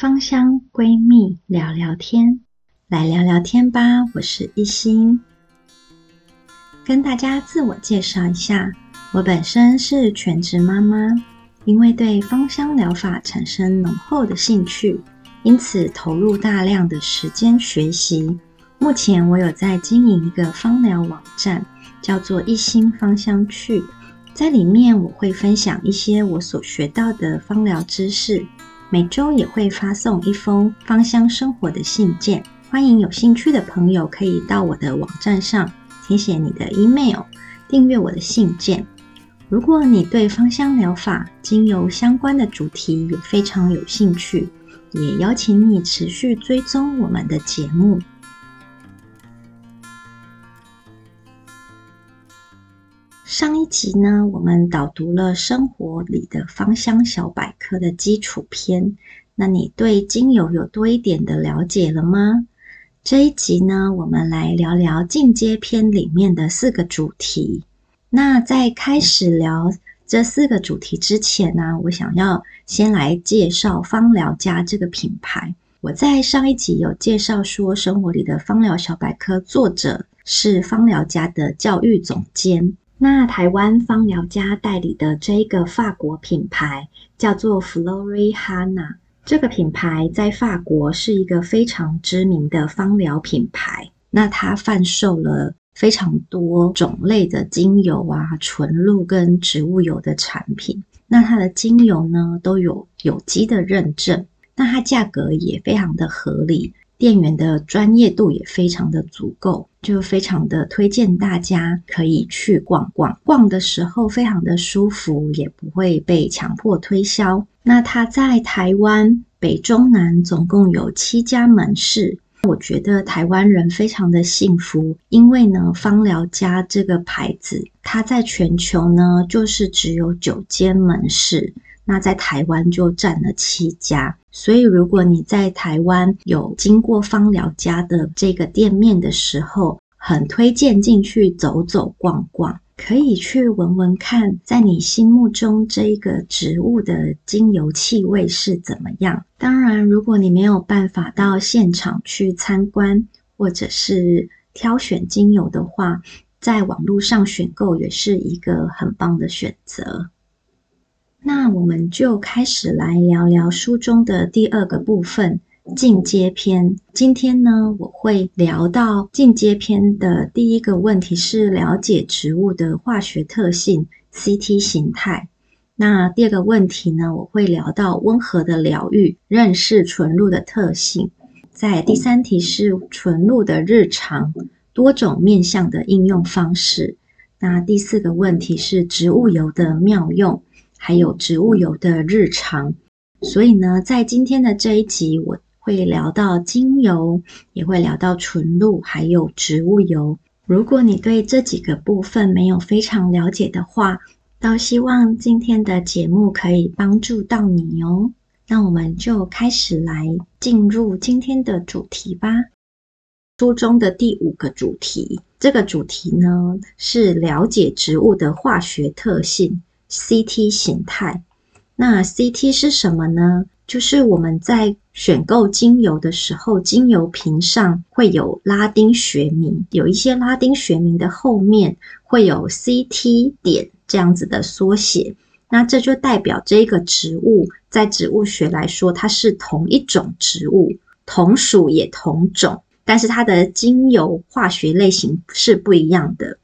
芳香闺蜜聊聊天，来聊聊天吧。我是一心，跟大家自我介绍一下，我本身是全职妈妈，因为对芳香疗法产生浓厚的兴趣，因此投入大量的时间学习。目前我有在经营一个芳疗网站，叫做一心芳香趣，在里面我会分享一些我所学到的芳疗知识。每周也会发送一封芳香生活的信件，欢迎有兴趣的朋友可以到我的网站上填写你的 email，订阅我的信件。如果你对芳香疗法、精油相关的主题也非常有兴趣，也邀请你持续追踪我们的节目。上一集呢，我们导读了生活里的芳香小百科的基础篇。那你对精油有多一点的了解了吗？这一集呢，我们来聊聊进阶篇里面的四个主题。那在开始聊这四个主题之前呢，我想要先来介绍芳疗家这个品牌。我在上一集有介绍说，生活里的芳疗小百科作者是芳疗家的教育总监。那台湾芳疗家代理的这一个法国品牌叫做 Florihana，这个品牌在法国是一个非常知名的芳疗品牌。那它贩售了非常多种类的精油啊、纯露跟植物油的产品。那它的精油呢都有有机的认证，那它价格也非常的合理。店员的专业度也非常的足够，就非常的推荐大家可以去逛逛。逛的时候非常的舒服，也不会被强迫推销。那它在台湾北中南总共有七家门市，我觉得台湾人非常的幸福，因为呢，芳疗家这个牌子，它在全球呢就是只有九间门市。那在台湾就占了七家，所以如果你在台湾有经过芳疗家的这个店面的时候，很推荐进去走走逛逛，可以去闻闻看，在你心目中这一个植物的精油气味是怎么样。当然，如果你没有办法到现场去参观或者是挑选精油的话，在网络上选购也是一个很棒的选择。那我们就开始来聊聊书中的第二个部分——进阶篇。今天呢，我会聊到进阶篇的第一个问题是了解植物的化学特性 （CT 形态）。那第二个问题呢，我会聊到温和的疗愈，认识纯露的特性。在第三题是纯露的日常，多种面向的应用方式。那第四个问题是植物油的妙用。还有植物油的日常，所以呢，在今天的这一集，我会聊到精油，也会聊到纯露，还有植物油。如果你对这几个部分没有非常了解的话，倒希望今天的节目可以帮助到你哦。那我们就开始来进入今天的主题吧。书中的第五个主题，这个主题呢，是了解植物的化学特性。CT 形态，那 CT 是什么呢？就是我们在选购精油的时候，精油瓶上会有拉丁学名，有一些拉丁学名的后面会有 CT 点这样子的缩写，那这就代表这个植物在植物学来说，它是同一种植物，同属也同种，但是它的精油化学类型是不一样的。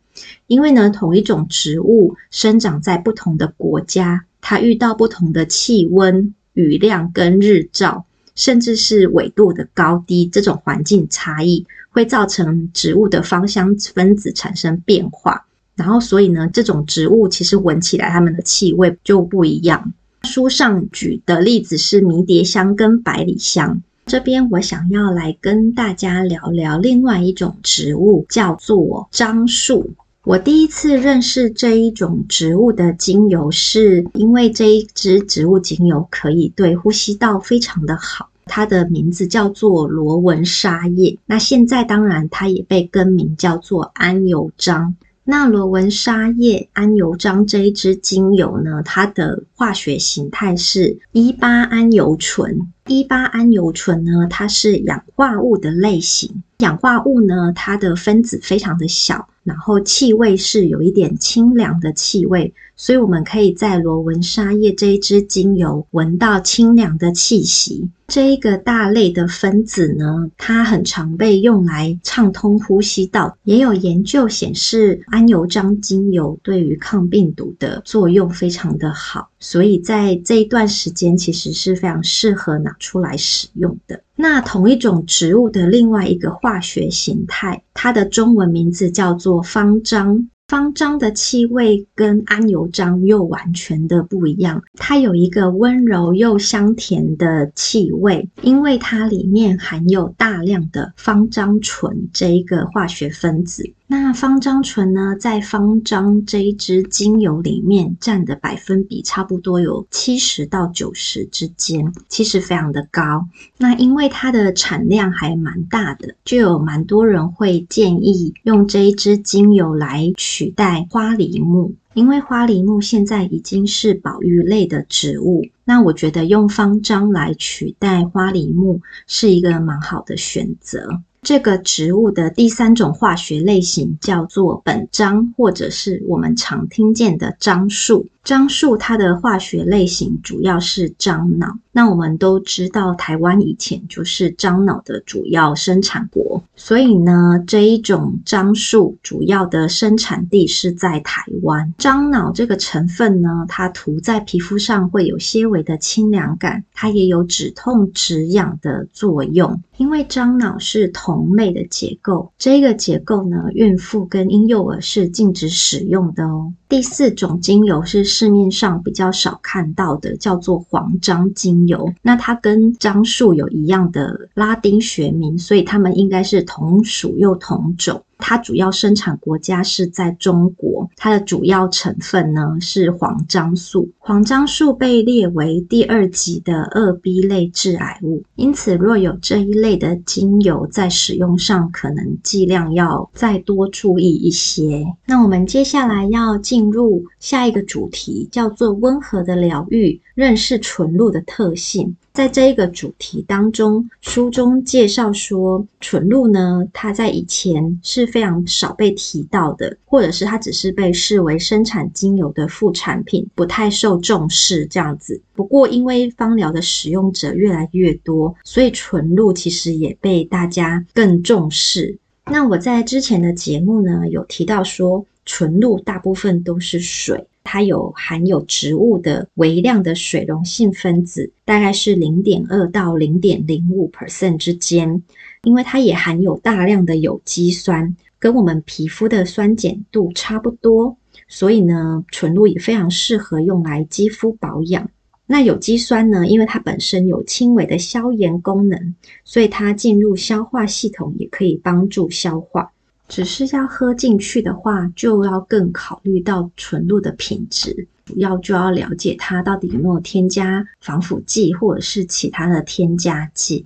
因为呢，同一种植物生长在不同的国家，它遇到不同的气温、雨量跟日照，甚至是纬度的高低，这种环境差异会造成植物的芳香分子产生变化。然后，所以呢，这种植物其实闻起来它们的气味就不一样。书上举的例子是迷迭香跟百里香。这边我想要来跟大家聊聊另外一种植物，叫做樟树。我第一次认识这一种植物的精油，是因为这一支植物精油可以对呼吸道非常的好。它的名字叫做罗纹沙叶，那现在当然它也被更名叫做安油樟。那罗纹沙叶、安油樟这一支精油呢，它的化学形态是一八安油醇。一八桉油醇呢，它是氧化物的类型。氧化物呢，它的分子非常的小，然后气味是有一点清凉的气味，所以我们可以在罗文莎叶这一支精油闻到清凉的气息。这一个大类的分子呢，它很常被用来畅通呼吸道。也有研究显示，桉油樟精油对于抗病毒的作用非常的好，所以在这一段时间其实是非常适合拿出来使用的。那同一种植物的另外一个化学形态，它的中文名字叫做芳樟。芳樟的气味跟桉油樟又完全的不一样，它有一个温柔又香甜的气味，因为它里面含有大量的芳樟醇这一个化学分子。那芳樟醇呢，在芳樟这一支精油里面占的百分比差不多有七十到九十之间，其实非常的高。那因为它的产量还蛮大的，就有蛮多人会建议用这一支精油来取代花梨木，因为花梨木现在已经是保育类的植物。那我觉得用芳樟来取代花梨木是一个蛮好的选择。这个植物的第三种化学类型叫做本樟，或者是我们常听见的樟树。樟树它的化学类型主要是樟脑。那我们都知道，台湾以前就是樟脑的主要生产国，所以呢，这一种樟树主要的生产地是在台湾。樟脑这个成分呢，它涂在皮肤上会有些微的清凉感，它也有止痛止痒的作用。因为樟脑是同类的结构，这个结构呢，孕妇跟婴幼儿是禁止使用的哦。第四种精油是市面上比较少看到的，叫做黄樟精油。那它跟樟树有一样的拉丁学名，所以它们应该是同属又同种。它主要生产国家是在中国，它的主要成分呢是黄樟素。黄樟素被列为第二级的二 B 类致癌物，因此若有这一类的精油在使用上，可能剂量要再多注意一些。那我们接下来要进入下一个主题，叫做温和的疗愈，认识纯露的特性。在这一个主题当中，书中介绍说，纯露呢，它在以前是非常少被提到的，或者是它只是被视为生产精油的副产品，不太受重视这样子。不过，因为芳疗的使用者越来越多，所以纯露其实也被大家更重视。那我在之前的节目呢，有提到说，纯露大部分都是水。它有含有植物的微量的水溶性分子，大概是零点二到零点零五 percent 之间。因为它也含有大量的有机酸，跟我们皮肤的酸碱度差不多，所以呢，纯露也非常适合用来肌肤保养。那有机酸呢，因为它本身有轻微的消炎功能，所以它进入消化系统也可以帮助消化。只是要喝进去的话，就要更考虑到纯露的品质，主要就要了解它到底有没有添加防腐剂或者是其他的添加剂。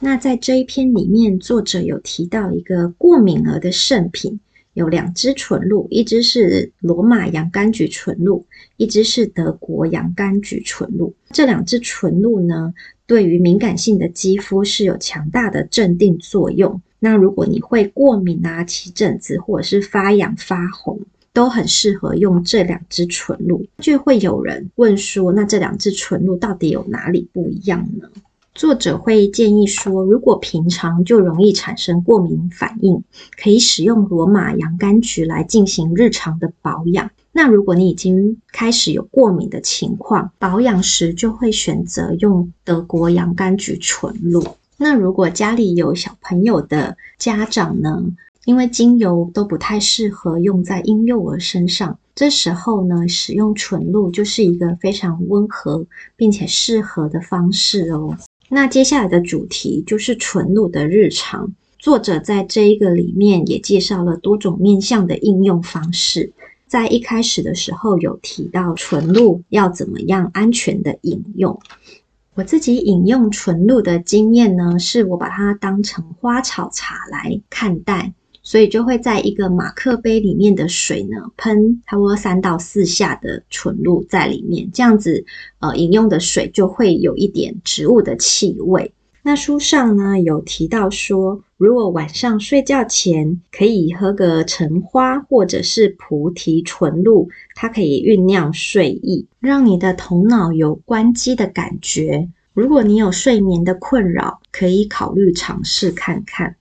那在这一篇里面，作者有提到一个过敏儿的圣品，有两支纯露，一支是罗马洋甘菊纯露，一支是德国洋甘菊纯露。这两支纯露呢，对于敏感性的肌肤是有强大的镇定作用。那如果你会过敏啊、起疹子或者是发痒发红，都很适合用这两支纯露。就会有人问说，那这两支纯露到底有哪里不一样呢？作者会建议说，如果平常就容易产生过敏反应，可以使用罗马洋甘菊来进行日常的保养。那如果你已经开始有过敏的情况，保养时就会选择用德国洋甘菊纯露。那如果家里有小朋友的家长呢，因为精油都不太适合用在婴幼儿身上，这时候呢，使用纯露就是一个非常温和并且适合的方式哦。那接下来的主题就是纯露的日常，作者在这一个里面也介绍了多种面向的应用方式。在一开始的时候有提到纯露要怎么样安全的饮用。我自己饮用纯露的经验呢，是我把它当成花草茶来看待，所以就会在一个马克杯里面的水呢，喷差不多三到四下的纯露在里面，这样子，呃，饮用的水就会有一点植物的气味。那书上呢有提到说，如果晚上睡觉前可以喝个橙花或者是菩提纯露，它可以酝酿睡意，让你的头脑有关机的感觉。如果你有睡眠的困扰，可以考虑尝试看看。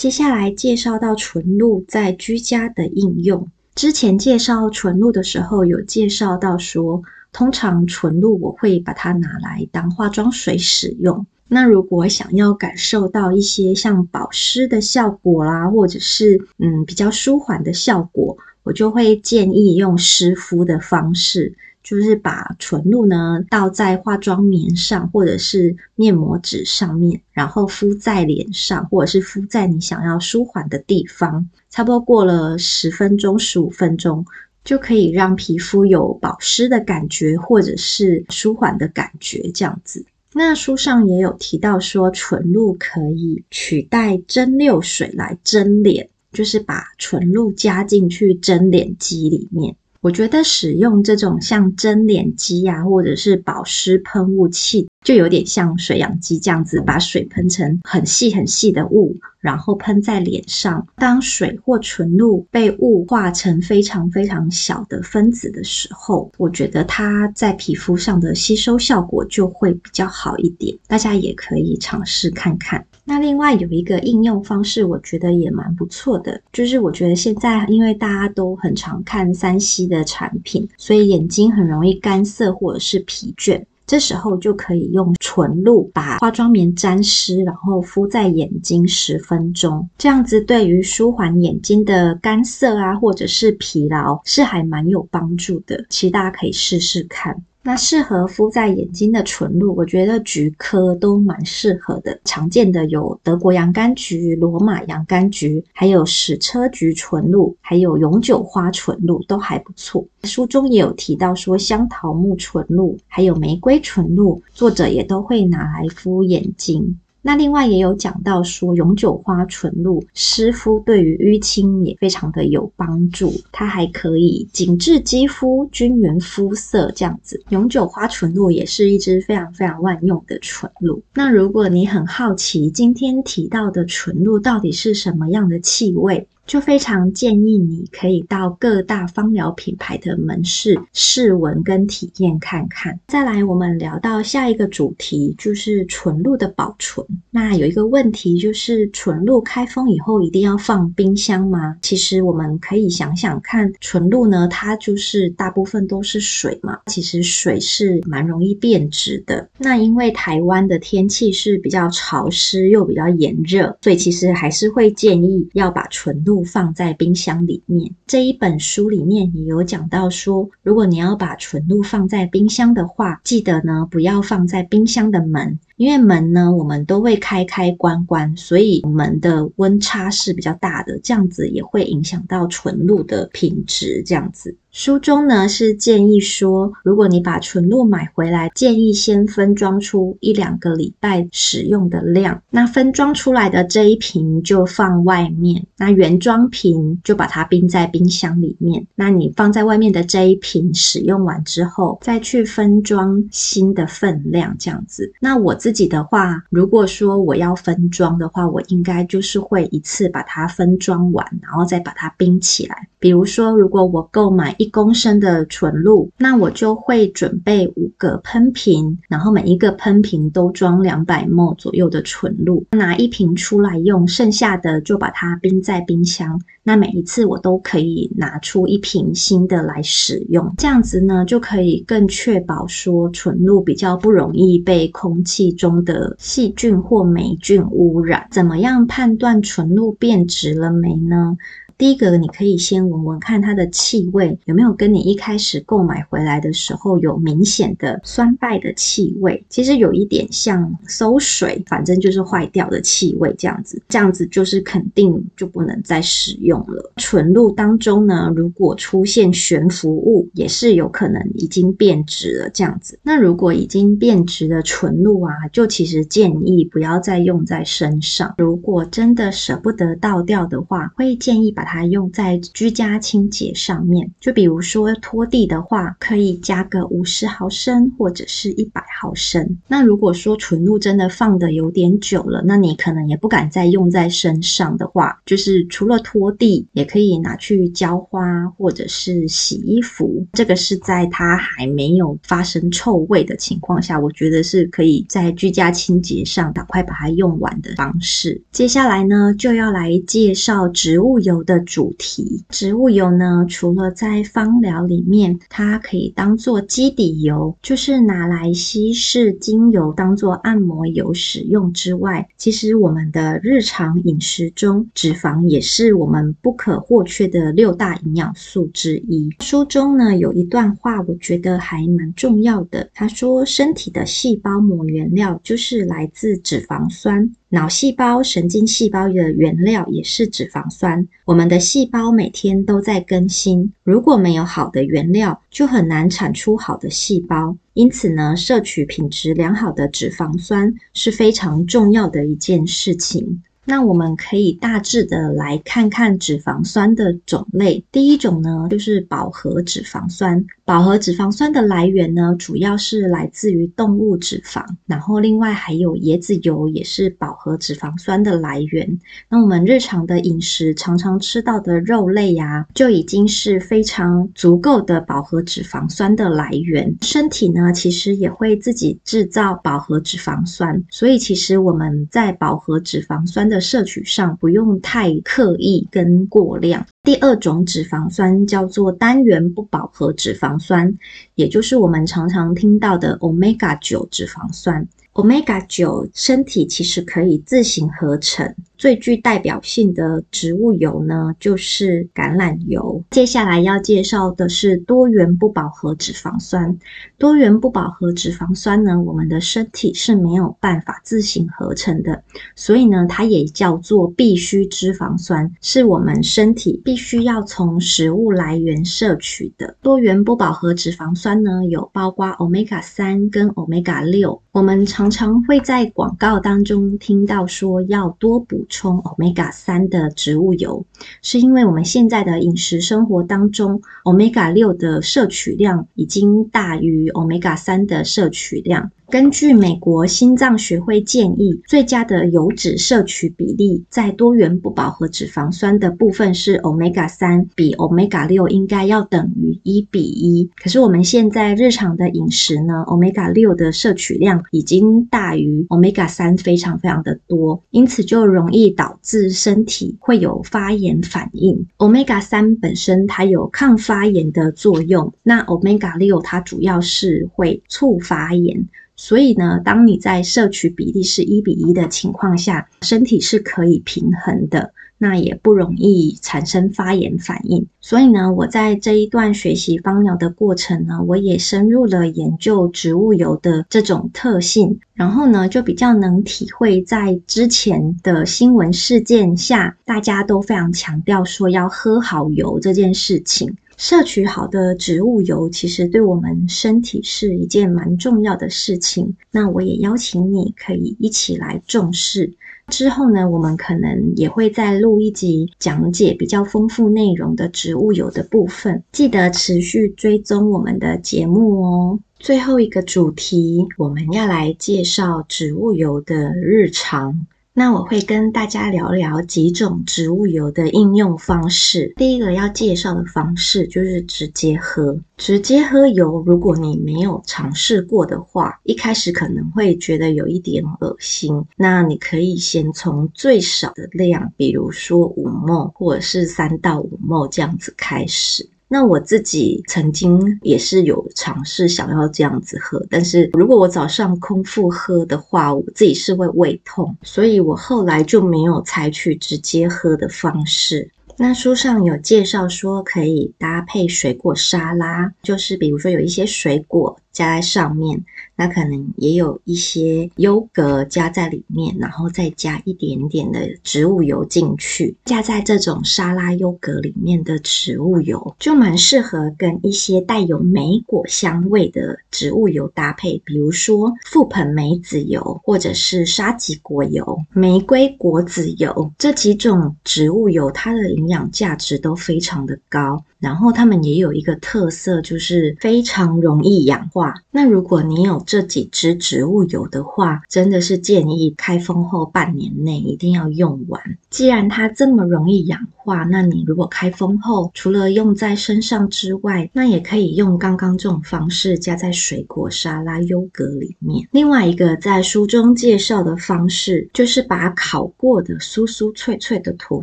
接下来介绍到纯露在居家的应用。之前介绍纯露的时候，有介绍到说，通常纯露我会把它拿来当化妆水使用。那如果想要感受到一些像保湿的效果啦，或者是嗯比较舒缓的效果，我就会建议用湿敷的方式，就是把纯露呢倒在化妆棉上或者是面膜纸上面，然后敷在脸上，或者是敷在你想要舒缓的地方，差不多过了十分钟、十五分钟，就可以让皮肤有保湿的感觉，或者是舒缓的感觉，这样子。那书上也有提到说，纯露可以取代蒸馏水来蒸脸，就是把纯露加进去蒸脸机里面。我觉得使用这种像蒸脸机啊，或者是保湿喷雾器，就有点像水氧机这样子，把水喷成很细很细的雾，然后喷在脸上。当水或纯露被雾化成非常非常小的分子的时候，我觉得它在皮肤上的吸收效果就会比较好一点。大家也可以尝试看看。那另外有一个应用方式，我觉得也蛮不错的，就是我觉得现在因为大家都很常看三 C 的产品，所以眼睛很容易干涩或者是疲倦，这时候就可以用纯露把化妆棉沾湿，然后敷在眼睛十分钟，这样子对于舒缓眼睛的干涩啊，或者是疲劳是还蛮有帮助的。其实大家可以试试看。那适合敷在眼睛的纯露，我觉得菊科都蛮适合的。常见的有德国洋甘菊、罗马洋甘菊，还有矢车菊纯露，还有永久花纯露都还不错。书中也有提到说，香桃木纯露，还有玫瑰纯露，作者也都会拿来敷眼睛。那另外也有讲到说，永久花纯露湿敷对于淤青也非常的有帮助，它还可以紧致肌肤、均匀肤色这样子。永久花纯露也是一支非常非常万用的纯露。那如果你很好奇今天提到的纯露到底是什么样的气味，就非常建议你可以到各大芳疗品牌的门市试闻跟体验看看。再来，我们聊到下一个主题，就是纯露的保存。那有一个问题就是，纯露开封以后一定要放冰箱吗？其实我们可以想想看，纯露呢，它就是大部分都是水嘛。其实水是蛮容易变质的。那因为台湾的天气是比较潮湿又比较炎热，所以其实还是会建议要把纯露。放在冰箱里面。这一本书里面也有讲到说，如果你要把纯露放在冰箱的话，记得呢不要放在冰箱的门。因为门呢，我们都会开开关关，所以门的温差是比较大的，这样子也会影响到纯露的品质。这样子，书中呢是建议说，如果你把纯露买回来，建议先分装出一两个礼拜使用的量。那分装出来的这一瓶就放外面，那原装瓶就把它冰在冰箱里面。那你放在外面的这一瓶使用完之后，再去分装新的分量，这样子。那我自自己的话，如果说我要分装的话，我应该就是会一次把它分装完，然后再把它冰起来。比如说，如果我购买一公升的纯露，那我就会准备五个喷瓶，然后每一个喷瓶都装两百 ml 左右的纯露，拿一瓶出来用，剩下的就把它冰在冰箱。那每一次我都可以拿出一瓶新的来使用，这样子呢，就可以更确保说纯露比较不容易被空气中的细菌或霉菌污染。怎么样判断纯露变质了没呢？第一个，你可以先闻闻看它的气味有没有跟你一开始购买回来的时候有明显的酸败的气味。其实有一点像馊水，反正就是坏掉的气味这样子。这样子就是肯定就不能再使用了。纯露当中呢，如果出现悬浮物，也是有可能已经变质了这样子。那如果已经变质的纯露啊，就其实建议不要再用在身上。如果真的舍不得倒掉的话，会建议把它它用在居家清洁上面。就比如说拖地的话，可以加个五十毫升或者是一百毫升。那如果说纯露真的放的有点久了，那你可能也不敢再用在身上的话，就是除了拖地，也可以拿去浇花或者是洗衣服。这个是在它还没有发生臭味的情况下，我觉得是可以在居家清洁上赶快把它用完的方式。接下来呢，就要来介绍植物油的主题。植物油呢，除了在芳疗里面，它可以当做基底油，就是拿来稀释精油当做按摩油使用之外，其实我们的日常饮食中，脂肪也是我们不可或缺的六大营养素之一。书中呢，有一段话，我觉得还蛮重要的。他说：“身体的细胞膜原料就是来自脂肪酸。”脑细胞、神经细胞的原料也是脂肪酸。我们的细胞每天都在更新，如果没有好的原料，就很难产出好的细胞。因此呢，摄取品质良好的脂肪酸是非常重要的一件事情。那我们可以大致的来看看脂肪酸的种类。第一种呢，就是饱和脂肪酸。饱和脂肪酸的来源呢，主要是来自于动物脂肪，然后另外还有椰子油也是饱和脂肪酸的来源。那我们日常的饮食常常吃到的肉类呀，就已经是非常足够的饱和脂肪酸的来源。身体呢，其实也会自己制造饱和脂肪酸，所以其实我们在饱和脂肪酸的摄取上不用太刻意跟过量。第二种脂肪酸叫做单元不饱和脂肪酸，也就是我们常常听到的 Omega 九脂肪酸。Omega 九，身体其实可以自行合成。最具代表性的植物油呢，就是橄榄油。接下来要介绍的是多元不饱和脂肪酸。多元不饱和脂肪酸呢，我们的身体是没有办法自行合成的，所以呢，它也叫做必需脂肪酸，是我们身体必须要从食物来源摄取的。多元不饱和脂肪酸呢，有包括 Omega 三跟 Omega 六。我们常常会在广告当中听到说要多补充 Omega 三的植物油，是因为我们现在的饮食生活当中，Omega 六的摄取量已经大于 Omega 三的摄取量。根据美国心脏学会建议，最佳的油脂摄取比例在多元不饱和脂肪酸的部分是 Omega 三比 Omega 六应该要等于一比一。可是我们现在日常的饮食呢，Omega 六的摄取量已经大于 Omega 三非常非常的多，因此就容易导致身体会有发炎反应。Omega 三本身它有抗发炎的作用，那 Omega 六它主要是会促发炎。所以呢，当你在摄取比例是一比一的情况下，身体是可以平衡的，那也不容易产生发炎反应。所以呢，我在这一段学习芳疗的过程呢，我也深入了研究植物油的这种特性，然后呢，就比较能体会在之前的新闻事件下，大家都非常强调说要喝好油这件事情。摄取好的植物油，其实对我们身体是一件蛮重要的事情。那我也邀请你可以一起来重视。之后呢，我们可能也会再录一集讲解比较丰富内容的植物油的部分。记得持续追踪我们的节目哦。最后一个主题，我们要来介绍植物油的日常。那我会跟大家聊聊几种植物油的应用方式。第一个要介绍的方式就是直接喝。直接喝油，如果你没有尝试过的话，一开始可能会觉得有一点恶心。那你可以先从最少的量，比如说五 ml 或者是三到五 ml 这样子开始。那我自己曾经也是有尝试想要这样子喝，但是如果我早上空腹喝的话，我自己是会胃痛，所以我后来就没有采取直接喝的方式。那书上有介绍说，可以搭配水果沙拉，就是比如说有一些水果加在上面。那可能也有一些优格加在里面，然后再加一点点的植物油进去。加在这种沙拉优格里面的植物油，就蛮适合跟一些带有莓果香味的植物油搭配，比如说覆盆莓子油，或者是沙棘果油、玫瑰果籽油这几种植物油，它的营养价值都非常的高。然后它们也有一个特色，就是非常容易氧化。那如果你有这几支植物油的话，真的是建议开封后半年内一定要用完。既然它这么容易氧化，那你如果开封后，除了用在身上之外，那也可以用刚刚这种方式加在水果沙拉优格里面。另外一个在书中介绍的方式，就是把烤过的酥酥脆脆的吐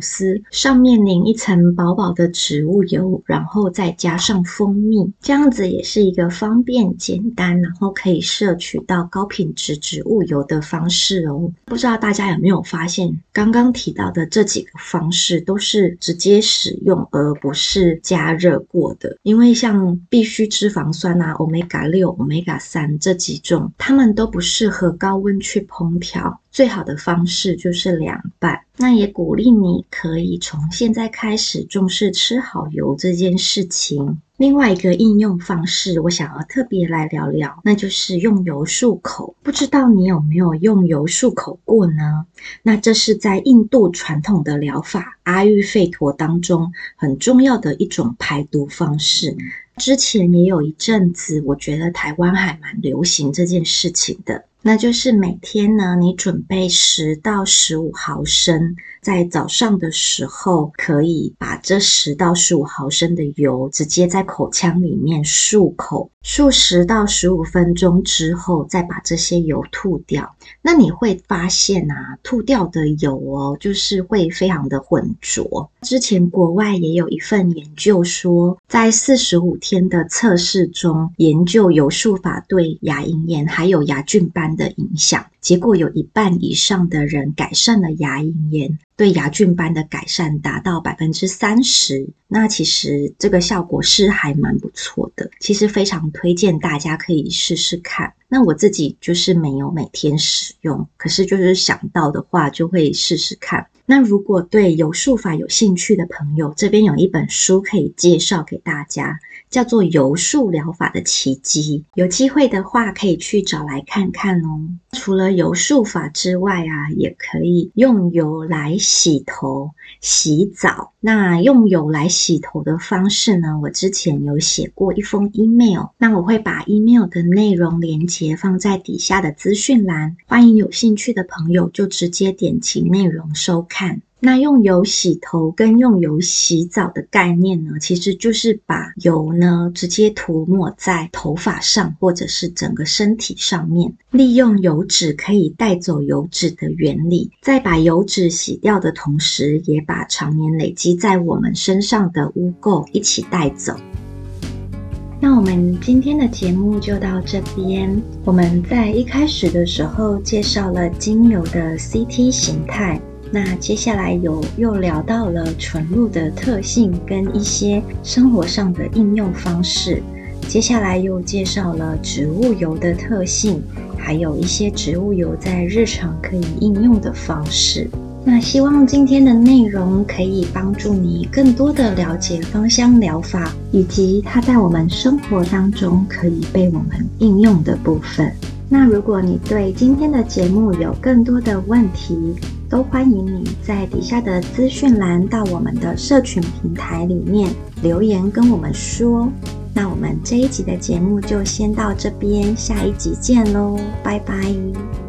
司上面淋一层薄薄的植物油。然后再加上蜂蜜，这样子也是一个方便简单，然后可以摄取到高品质植物油的方式哦。不知道大家有没有发现，刚刚提到的这几个方式都是直接使用，而不是加热过的。因为像必需脂肪酸啊、Omega 六、Omega 三这几种，它们都不适合高温去烹调。最好的方式就是凉拌。那也鼓励你可以从现在开始重视吃好油这件事情。另外一个应用方式，我想要特别来聊聊，那就是用油漱口。不知道你有没有用油漱口过呢？那这是在印度传统的疗法阿育吠陀当中很重要的一种排毒方式。之前也有一阵子，我觉得台湾还蛮流行这件事情的。那就是每天呢，你准备十到十五毫升，在早上的时候，可以把这十到十五毫升的油直接在口腔里面漱口，漱十到十五分钟之后，再把这些油吐掉。那你会发现啊，吐掉的油哦，就是会非常的浑浊。之前国外也有一份研究说，在四十五天的测试中，研究油漱法对牙龈炎还有牙菌斑的影响，结果有一半以上的人改善了牙龈炎，对牙菌斑的改善达到百分之三十。那其实这个效果是还蛮不错的，其实非常推荐大家可以试试看。那我自己就是没有每天使用，可是就是想到的话就会试试看。那如果对油漱法有兴趣的朋友，这边有一本书可以介绍给大家。叫做油漱疗法的奇迹，有机会的话可以去找来看看哦。除了油漱法之外啊，也可以用油来洗头、洗澡。那用油来洗头的方式呢，我之前有写过一封 email，那我会把 email 的内容连接放在底下的资讯栏，欢迎有兴趣的朋友就直接点击内容收看。那用油洗头跟用油洗澡的概念呢，其实就是把油呢直接涂抹在头发上，或者是整个身体上面，利用油脂可以带走油脂的原理，在把油脂洗掉的同时，也把常年累积在我们身上的污垢一起带走。那我们今天的节目就到这边。我们在一开始的时候介绍了精油的 CT 形态。那接下来有又聊到了纯露的特性跟一些生活上的应用方式，接下来又介绍了植物油的特性，还有一些植物油在日常可以应用的方式。那希望今天的内容可以帮助你更多的了解芳香疗法，以及它在我们生活当中可以被我们应用的部分。那如果你对今天的节目有更多的问题，都欢迎你在底下的资讯栏到我们的社群平台里面留言跟我们说。那我们这一集的节目就先到这边，下一集见喽，拜拜。